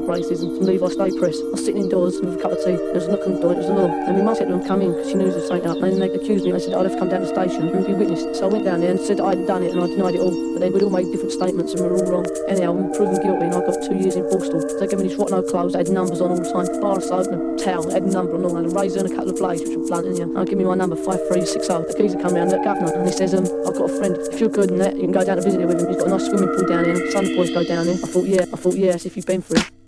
some new and Levi Stay Press. I was sitting indoors with a cup of tea, there was a knock on the door, it was the law. And my mum said to them, come in, because she knew there was something up. And then they accused me, they said I'd have to come down to the station and be witnessed. So I went down there and said I hadn't done it, and I denied it all. But then we'd all made different statements and we were all wrong. Anyhow, I'm proven guilty, and I got two years in Borstal. They gave me these rotten old clothes, they had numbers on all the time, bar soap and a towel, had a number on all, and a razor and a couple of blades, which were blunt, and yeah. And give me my number, 5360. The geezer come round, the governor, and he says, um, I've got a friend, if you're good and that, you can go down to visit him with him. He's got a nice swimming pool down here, some boys go down there. I thought, yeah, I thought, yeah, if you've been through it.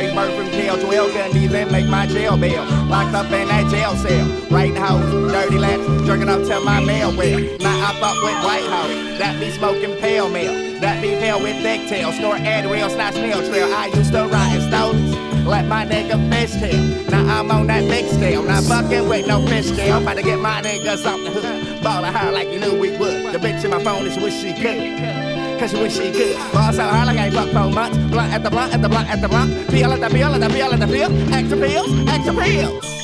And iceberg from tail 12. Couldn't even make my jail bill. Locked up in that jail cell, writing hoes, dirty laps, jerking up to my mail well. Now I fuck with White House, that be smoking pale mail, that be pale with thick tail, snort Adderall, snot snail trail. I used to ride in stones. Let my nigga fish tail. Now I'm on that big scale. Not fucking with no fish tail. I'm about to get my nigga something hood. Ball of her like you knew we would. The bitch in my phone is wish she could. Cause she wish she could. Ball so hard like I ain't fucked for months. Blunt at the blunt at the blunt at the blunt. Peel at the peel at the peel at the peel. Extra pills, extra pills.